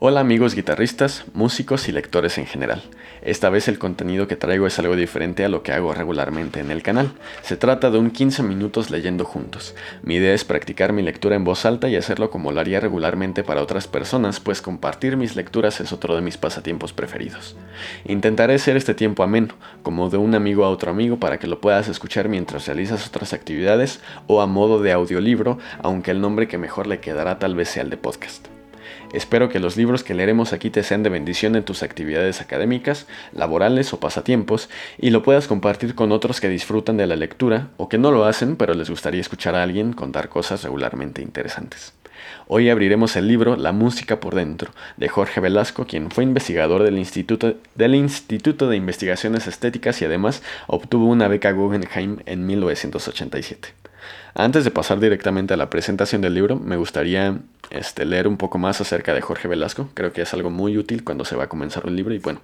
Hola amigos guitarristas, músicos y lectores en general. Esta vez el contenido que traigo es algo diferente a lo que hago regularmente en el canal. Se trata de un 15 minutos leyendo juntos. Mi idea es practicar mi lectura en voz alta y hacerlo como lo haría regularmente para otras personas, pues compartir mis lecturas es otro de mis pasatiempos preferidos. Intentaré hacer este tiempo ameno, como de un amigo a otro amigo para que lo puedas escuchar mientras realizas otras actividades o a modo de audiolibro, aunque el nombre que mejor le quedará tal vez sea el de podcast. Espero que los libros que leeremos aquí te sean de bendición en tus actividades académicas, laborales o pasatiempos y lo puedas compartir con otros que disfrutan de la lectura o que no lo hacen pero les gustaría escuchar a alguien contar cosas regularmente interesantes. Hoy abriremos el libro La música por dentro de Jorge Velasco, quien fue investigador del Instituto, de Investigaciones Estéticas y además obtuvo una beca Guggenheim en 1987. Antes de pasar directamente a la presentación del libro, me gustaría este, leer un poco más acerca de Jorge Velasco. Creo que es algo muy útil cuando se va a comenzar un libro. Y bueno,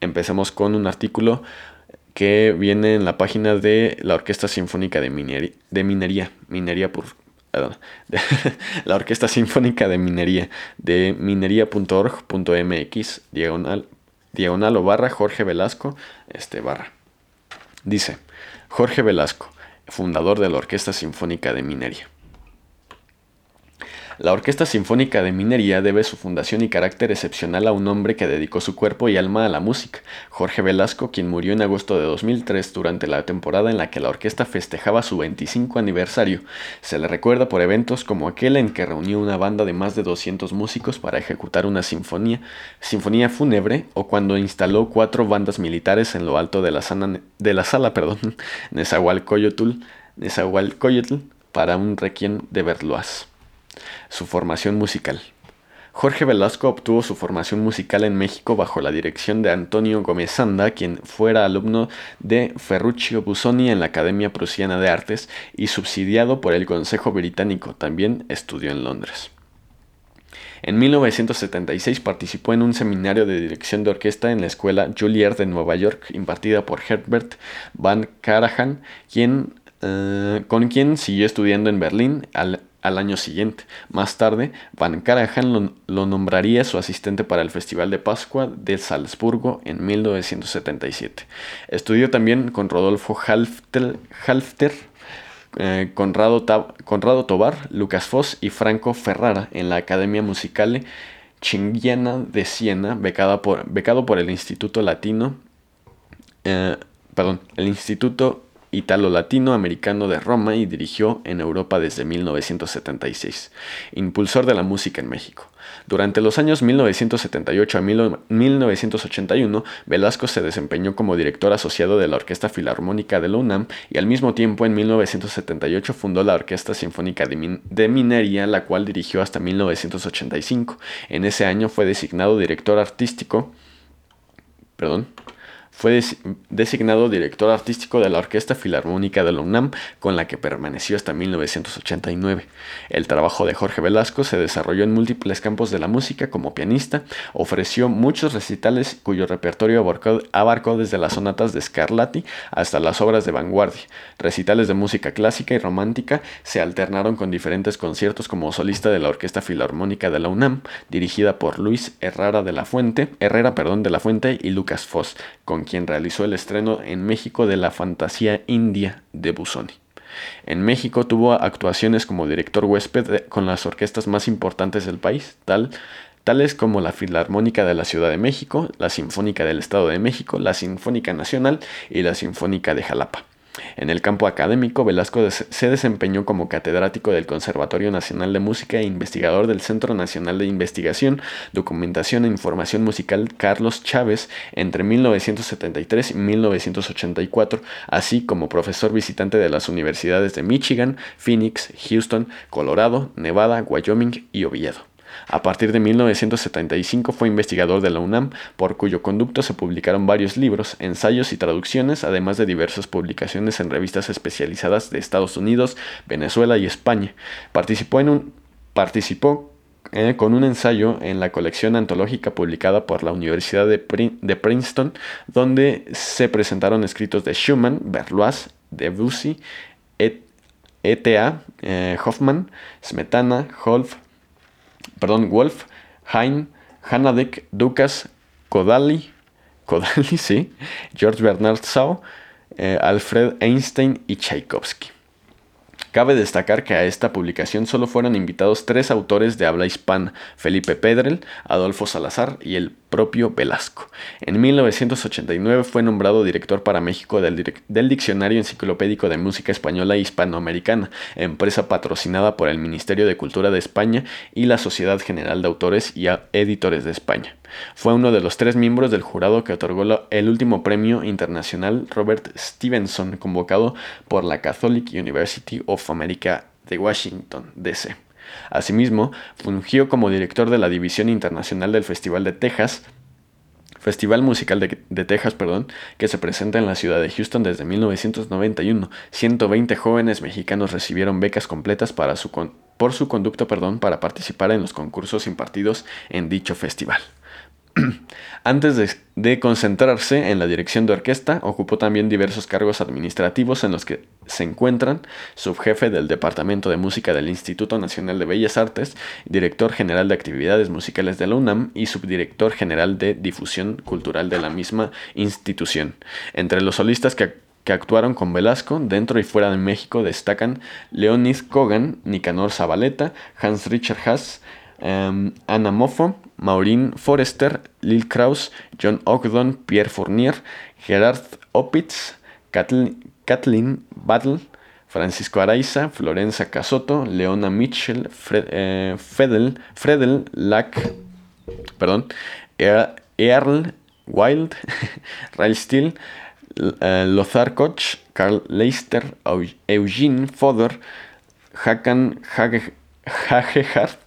empecemos con un artículo que viene en la página de la Orquesta Sinfónica de, Minería, de Minería, perdón, la Orquesta Sinfónica de Minería, de minería.org.mx, diagonal, diagonal o barra Jorge Velasco, este barra. Dice, Jorge Velasco, fundador de la Orquesta Sinfónica de Minería. La Orquesta Sinfónica de Minería debe su fundación y carácter excepcional a un hombre que dedicó su cuerpo y alma a la música, Jorge Velasco, quien murió en agosto de 2003 durante la temporada en la que la orquesta festejaba su 25 aniversario. Se le recuerda por eventos como aquel en que reunió una banda de más de 200 músicos para ejecutar una sinfonía, sinfonía fúnebre, o cuando instaló cuatro bandas militares en lo alto de la, de la sala perdón, para un requiem de Berlois. Su formación musical. Jorge Velasco obtuvo su formación musical en México bajo la dirección de Antonio Gómez Sanda, quien fuera alumno de Ferruccio Busoni en la Academia Prusiana de Artes y subsidiado por el Consejo Británico. También estudió en Londres. En 1976 participó en un seminario de dirección de orquesta en la escuela Juilliard de Nueva York, impartida por Herbert Van Karajan, quien, eh, con quien siguió estudiando en Berlín al al año siguiente. Más tarde, Van Karajan lo, nombraría su asistente para el Festival de Pascua de Salzburgo en 1977. Estudió también con Rodolfo Halfter, eh, Conrado, Conrado, Tobar, Lucas Foss y Franco Ferrara en la Academia Musicale Chinguiana de Siena, por, becado por el Instituto Latino, eh, perdón, el Instituto italo-latino-americano de Roma y dirigió en Europa desde 1976, impulsor de la música en México. Durante los años 1978 a 1981, Velasco se desempeñó como director asociado de la Orquesta Filarmónica de la UNAM y al mismo tiempo en 1978 fundó la Orquesta Sinfónica de, Minería, la cual dirigió hasta 1985. En ese año fue designado director artístico, perdón, fue designado director artístico de la Orquesta Filarmónica de la UNAM, con la que permaneció hasta 1989. El trabajo de Jorge Velasco se desarrolló en múltiples campos de la música como pianista, ofreció muchos recitales cuyo repertorio abarcó, desde las sonatas de Scarlatti hasta las obras de vanguardia. Recitales de música clásica y romántica se alternaron con diferentes conciertos como solista de la Orquesta Filarmónica de la UNAM, dirigida por Luis Herrera de la Fuente, Herrera perdón, de la Fuente y Lucas Foss, con quien realizó el estreno en México de la fantasía india de Busoni. En México tuvo actuaciones como director huésped con las orquestas más importantes del país, tal, tales como la Filarmónica de la Ciudad de México, la Sinfónica del Estado de México, la Sinfónica Nacional y la Sinfónica de Jalapa. En el campo académico, Velasco se desempeñó como catedrático del Conservatorio Nacional de Música e investigador del Centro Nacional de Investigación, Documentación e Información Musical Carlos Chávez entre 1973 y 1984, así como profesor visitante de las universidades de Michigan, Phoenix, Houston, Colorado, Nevada, Wyoming y Oviedo. A partir de 1975 fue investigador de la UNAM, por cuyo conducto se publicaron varios libros, ensayos y traducciones, además de diversas publicaciones en revistas especializadas de Estados Unidos, Venezuela y España. Participó, en un, participó eh, con un ensayo en la colección antológica publicada por la Universidad de, Princeton, donde se presentaron escritos de Schumann, Berlois, Debussy, E.T.A., eh, Hoffman, Smetana, Wolf, perdón, Wolf, Haydn, Hanadek, Dukas, Kodali, Kodali, sí, George Bernard Shaw, eh, Alfred Einstein y Tchaikovsky. Cabe destacar que a esta publicación solo fueron invitados tres autores de habla hispana, Felipe Pedrel, Adolfo Salazar y el propio Velasco. En 1989 fue nombrado director para México del, del, Diccionario Enciclopédico de Música Española e Hispanoamericana, empresa patrocinada por el Ministerio de Cultura de España y la Sociedad General de Autores y Editores de España. Fue uno de los tres miembros del jurado que otorgó el último premio internacional Robert Stevenson, convocado por la Catholic University of America de Washington, D.C. Asimismo, fungió como director de la División Internacional del Festival de Texas, Festival Musical de, Texas, perdón, que se presenta en la ciudad de Houston desde 1991. 120 jóvenes mexicanos recibieron becas completas por su conducto perdón, para participar en los concursos impartidos en dicho festival. Antes de, concentrarse en la dirección de orquesta, ocupó también diversos cargos administrativos en los que se encuentran subjefe del Departamento de Música del Instituto Nacional de Bellas Artes, director general de actividades musicales de la UNAM y subdirector general de difusión cultural de la misma institución. Entre los solistas que que actuaron con Velasco dentro y fuera de México destacan Leonid Kogan, Nicanor Zabaleta, Hans Richard Haas, um, Anna Moffo, Maureen Forrester, Lil Kraus, John Ogdon, Pierre Fournier, Gerard Opitz, Kathleen Battle, Francisco Araiza, Florenza Casotto, Leona Mitchell, eh, Fredel, Fredel Lack, perdón, Earl Wild, Ray Steele, uh, Lothar Koch, Carl Leister, Eugene Fodor, Hakan Hagehart,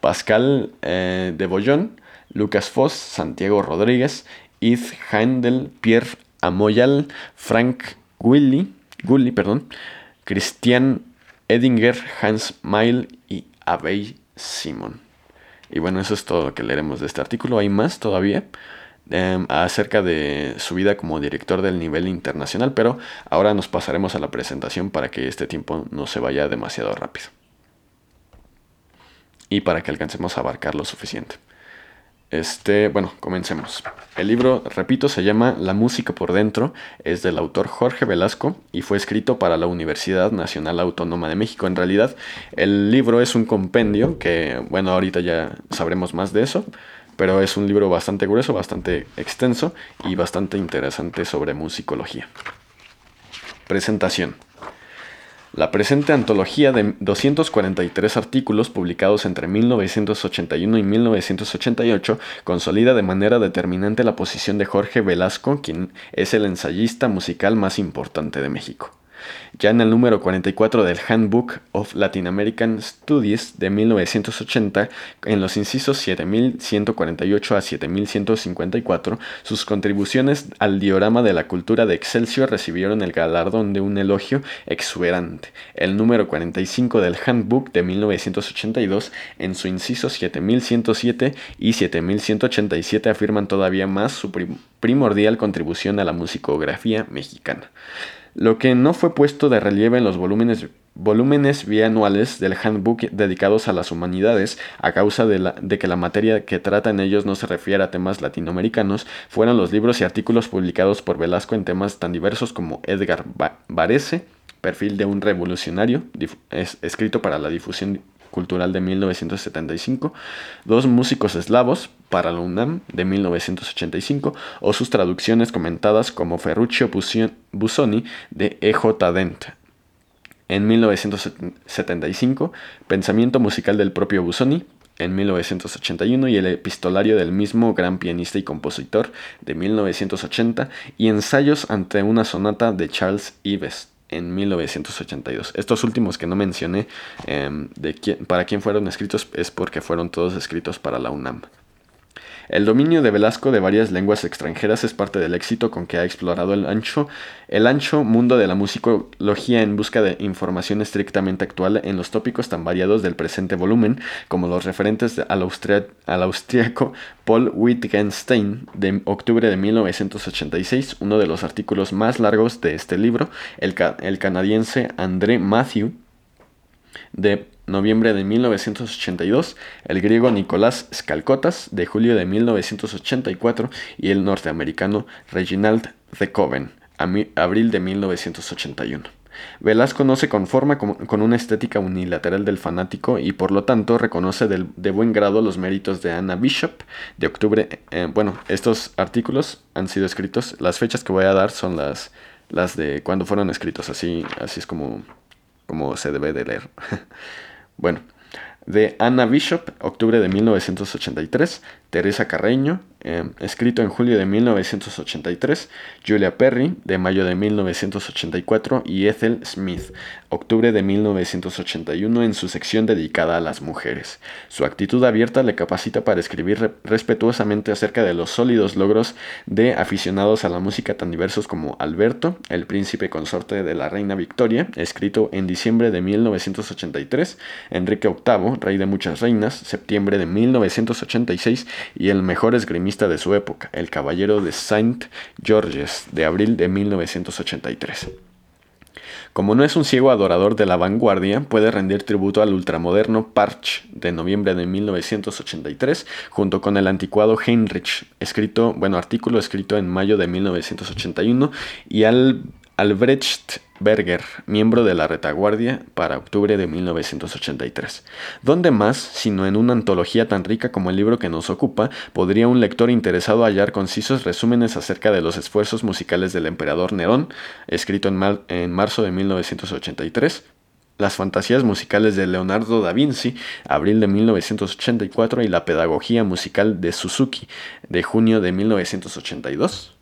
Pascal eh, de Bollón, Lucas Foss, Santiago Rodríguez, Id Handel, Pierre Amoyal, Frank Gulli, Gulli perdón, Christian Edinger, Hans Mail y Abey Simon. Y bueno, eso es todo lo que leeremos de este artículo. Hay más todavía. Em, acerca de su vida como director del nivel internacional, pero ahora nos pasaremos a la presentación para que este tiempo no se vaya demasiado rápido y para que alcancemos a abarcar lo suficiente. Este, bueno, comencemos. El libro, repito, se llama La música por dentro, es del autor Jorge Velasco y fue escrito para la Universidad Nacional Autónoma de México. En realidad, el libro es un compendio que, bueno, ahorita ya sabremos más de eso, pero es un libro bastante grueso, bastante extenso y bastante interesante sobre musicología. Presentación. La presente antología de 243 artículos publicados entre 1981 y 1988 consolida de manera determinante la posición de Jorge Velasco, quien es el ensayista musical más importante de México. Ya en el número 44 del Handbook of Latin American Studies de 1980, en los incisos 7148 a 7154, sus contribuciones al diorama de la cultura de Excelsior recibieron el galardón de un elogio exuberante. El número 45 del Handbook de 1982, en su inciso 7107 y 7187 afirman todavía más su primordial contribución a la musicografía mexicana. Lo que no fue puesto de relieve en los volúmenes, volúmenes bianuales del handbook dedicados a las humanidades, a causa de, la, de, que la materia que trata en ellos no se refiere a temas latinoamericanos, fueron los libros y artículos publicados por Velasco en temas tan diversos como Edgar Varese, perfil de un revolucionario, escrito para la difusión Cultural de 1975, Dos músicos eslavos para la UNAM de 1985 o sus traducciones comentadas como Ferruccio Busoni de E.J. Dent. En 1975, Pensamiento musical del propio Busoni, en 1981 y el epistolario del mismo gran pianista y compositor de 1980 y ensayos ante una sonata de Charles Ives en 1982. Estos últimos que no mencioné, em, de para quién fueron escritos, es porque fueron todos escritos para la UNAM. El dominio de Velasco de varias lenguas extranjeras es parte del éxito con que ha explorado el ancho, el ancho mundo de la musicología en busca de información estrictamente actual en los tópicos tan variados del presente volumen, como los referentes al, austriaco Paul Wittgenstein de octubre de 1986, uno de los artículos más largos de este libro, el, el canadiense André Matthew de noviembre de 1982, el griego Nicolás Skalkotas, de julio de 1984, y el norteamericano Reginald de Coven, abril de 1981. Velasco no se conforma con, una estética unilateral del fanático y por lo tanto reconoce de buen grado los méritos de Anna Bishop de octubre. Eh, bueno, estos artículos han sido escritos, las fechas que voy a dar son las, las de cuando fueron escritos, así, así es como, como se debe de leer. bueno, de Anna Bishop, octubre de 1983, Teresa Carreño, em, escrito en julio de 1983, Julia Perry, de mayo de 1984, y Ethel Smith, octubre de 1981, en su sección dedicada a las mujeres. Su actitud abierta le capacita para escribir respetuosamente acerca de los sólidos logros de aficionados a la música tan diversos como Alberto, el príncipe consorte de la reina Victoria, escrito en diciembre de 1983, Enrique VIII, rey de muchas reinas, septiembre de 1986, y el mejor esgrimista de su época, el caballero de Saint Georges, de abril de 1983. Como no es un ciego adorador de la vanguardia, puede rendir tributo al ultramoderno Parch de noviembre de 1983, junto con el anticuado Heinrich, escrito, bueno, artículo escrito en mayo de 1981, y al Albrecht Berger, miembro de la retaguardia, para octubre de 1983. ¿Dónde más, sino en una antología tan rica como el libro que nos ocupa, podría un lector interesado hallar concisos resúmenes acerca de los esfuerzos musicales del emperador Nerón, escrito en, en marzo de 1983? Las fantasías musicales de Leonardo da Vinci, abril de 1984, y la pedagogía musical de Suzuki, de junio de 1982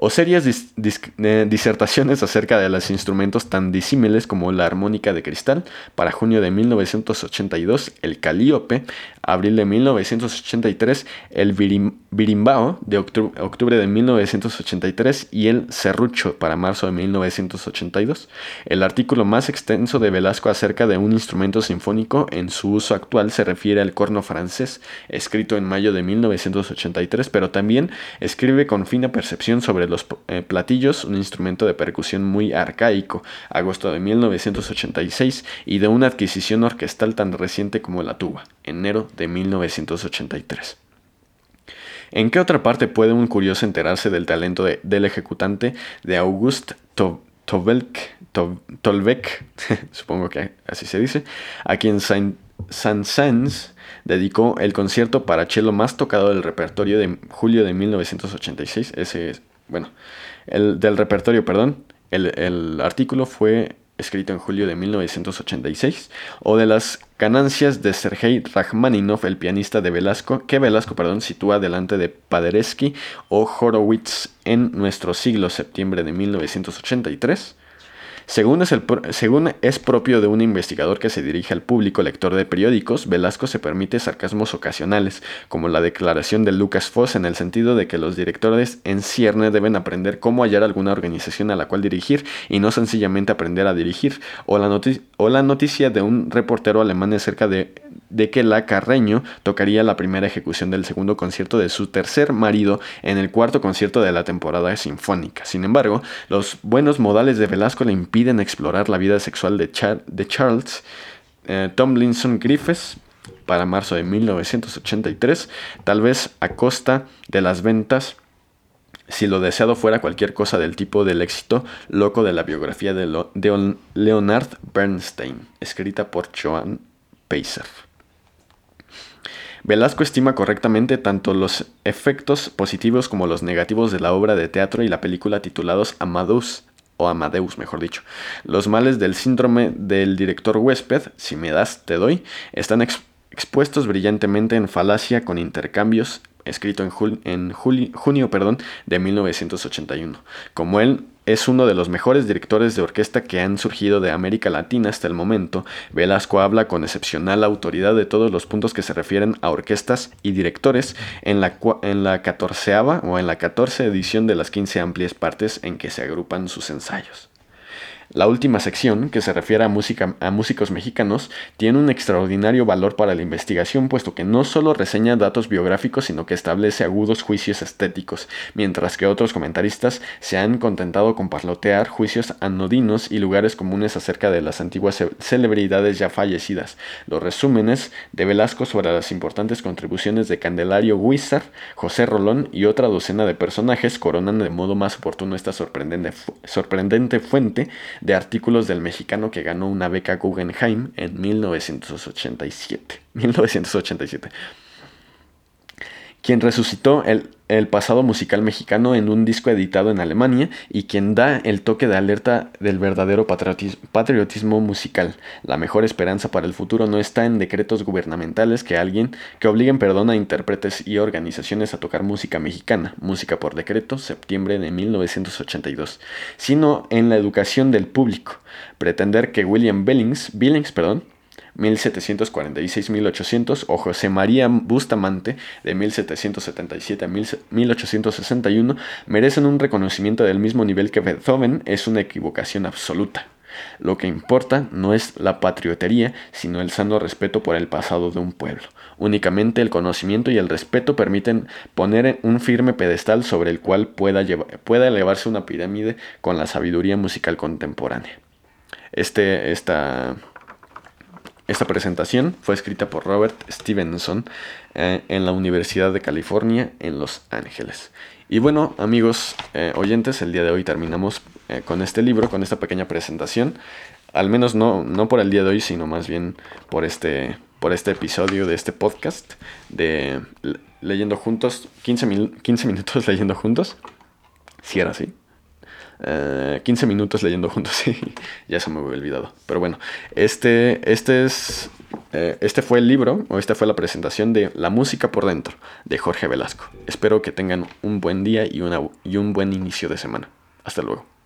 o serias eh, disertaciones acerca de los instrumentos tan disímiles como la armónica de cristal, para junio de 1982 el calíope, abril de 1983 el birimbao, de octubre de 1983 y el serrucho para marzo de 1982. El artículo más extenso de Velasco acerca de un instrumento sinfónico en su uso actual se refiere al corno francés, escrito en mayo de 1983, pero también escribe con fina percepción sobre los eh, platillos, un instrumento de percusión muy arcaico, agosto de 1986, y de una adquisición orquestal tan reciente como la tuba, enero de 1983. ¿En qué otra parte puede un curioso enterarse del talento del ejecutante de August Tolbeck, supongo que así se dice, a quien Saint-Saëns dedicó el concierto para cello más tocado del repertorio de julio de 1986? Ese es bueno, el, del repertorio, perdón, el, artículo fue escrito en julio de 1986, o de las ganancias de Sergei Rachmaninov, el pianista de Velasco, que Velasco perdón, sitúa delante de Paderewski o Horowitz en nuestro siglo, septiembre de 1983. Según es, propio de un investigador que se dirige al público lector de periódicos, Velasco se permite sarcasmos ocasionales, como la declaración de Lucas Foss en el sentido de que los directores en cierne deben aprender cómo hallar alguna organización a la cual dirigir y no sencillamente aprender a dirigir, o la, o la noticia de un reportero alemán acerca de de que la Carreño tocaría la primera ejecución del segundo concierto de su tercer marido en el cuarto concierto de la temporada sinfónica. Sin embargo, los buenos modales de Velasco le impiden explorar la vida sexual de, Charles eh, Tomlinson Griffiths para marzo de 1983, tal vez a costa de las ventas si lo deseado fuera cualquier cosa del tipo del éxito loco de la biografía de, de Leonard Bernstein, escrita por Joan Pacer. Velasco estima correctamente tanto los efectos positivos como los negativos de la obra de teatro y la película titulados Amadeus, o Amadeus mejor dicho. Los males del síndrome del director huésped, si me das, te doy, están expuestos brillantemente en falacia con intercambios, escrito en, junio de 1981. Como él es uno de los mejores directores de orquesta que han surgido de América Latina hasta el momento. Velasco habla con excepcional autoridad de todos los puntos que se refieren a orquestas y directores en la, en o en la 14 edición de las 15 amplias partes en que se agrupan sus ensayos. La última sección, que se refiere a, música, a músicos mexicanos, tiene un extraordinario valor para la investigación, puesto que no solo reseña datos biográficos, sino que establece agudos juicios estéticos, mientras que otros comentaristas se han contentado con parlotear juicios anodinos y lugares comunes acerca de las antiguas celebridades ya fallecidas. Los resúmenes de Velasco sobre las importantes contribuciones de Candelario Guizar, José Rolón y otra docena de personajes coronan de modo más oportuno esta sorprendente, sorprendente fuente de artículos del mexicano que ganó una beca Guggenheim en 1987. 1987 quien resucitó el, pasado musical mexicano en un disco editado en Alemania y quien da el toque de alerta del verdadero patriotismo, musical. La mejor esperanza para el futuro no está en decretos gubernamentales que alguien que obliguen perdón a intérpretes y organizaciones a tocar música mexicana, música por decreto, septiembre de 1982, sino en la educación del público. Pretender que William Billings, Billings perdón, 1746-1800 o José María Bustamante de 1777 a 1861 merecen un reconocimiento del mismo nivel que Beethoven es una equivocación absoluta. Lo que importa no es la patriotería, sino el sano respeto por el pasado de un pueblo. Únicamente el conocimiento y el respeto permiten poner un firme pedestal sobre el cual pueda, pueda elevarse una pirámide con la sabiduría musical contemporánea. Este, esta, esta presentación fue escrita por Robert Stevenson eh, en la Universidad de California en Los Ángeles. Y bueno, amigos eh, oyentes, el día de hoy terminamos eh, con este libro, con esta pequeña presentación. Al menos no, no por el día de hoy, sino más bien por este, por este episodio de este podcast de Leyendo Juntos, 15, 15 minutos leyendo juntos. Si era así. 15 eh, minutos leyendo juntos, sí, ya se me había olvidado. Pero bueno, este, este, es, eh, este fue el libro, o esta fue la presentación de La música por dentro, de Jorge Velasco. Espero que tengan un buen día y, una, y un buen inicio de semana. Hasta luego.